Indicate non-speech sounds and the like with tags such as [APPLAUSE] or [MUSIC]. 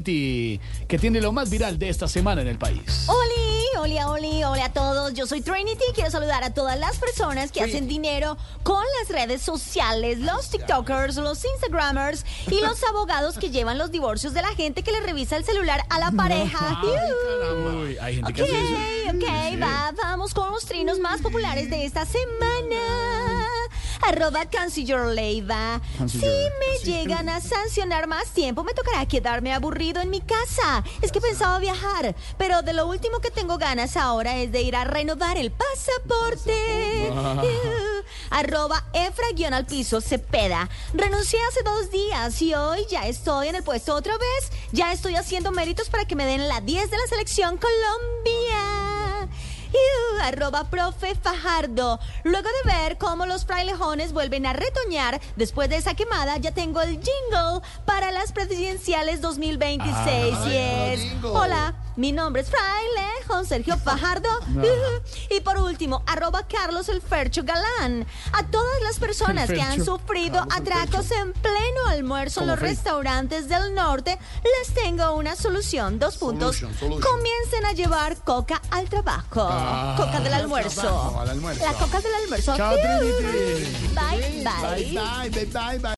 Trinity, que tiene lo más viral de esta semana en el país. Oli, oli, oli, oli a todos. Yo soy Trinity. Quiero saludar a todas las personas que hacen dinero con las redes sociales, los TikTokers, los Instagramers y los [LAUGHS] abogados que llevan los divorcios de la gente que le revisa el celular a la pareja. Uy, hay gente que Ok, hace eso. ok, va, vamos con los trinos más populares de esta semana. Arroba Canciller Leiva. Si me llegan a sancionar más tiempo, me tocará quedarme aburrido en mi casa. Es que pensaba viajar, pero de lo último que tengo ganas ahora es de ir a renovar el pasaporte. Uh, [LAUGHS] Arroba Efra guion al piso Cepeda. Renuncié hace dos días y hoy ya estoy en el puesto otra vez. Ya estoy haciendo méritos para que me den la 10 de la selección Colombia. Arroba profe Fajardo. Luego de ver cómo los frailejones vuelven a retoñar después de esa quemada, ya tengo el jingle para las presidenciales 2026. y es. Hola, mi nombre es Frailejón Sergio [LAUGHS] Fajardo. [LAUGHS] Y por último, arroba Carlos el Fercho Galán. A todas las personas que han sufrido atracos en pleno almuerzo en los Fe- restaurantes del norte, les tengo una solución. Dos puntos. Solution, solution. Comiencen a llevar coca al trabajo. coca del almuerzo. trabajo, al almuerzo. La coca del almuerzo. Chao, Trinity. Bye, bye. Bye, bye, bye, bye.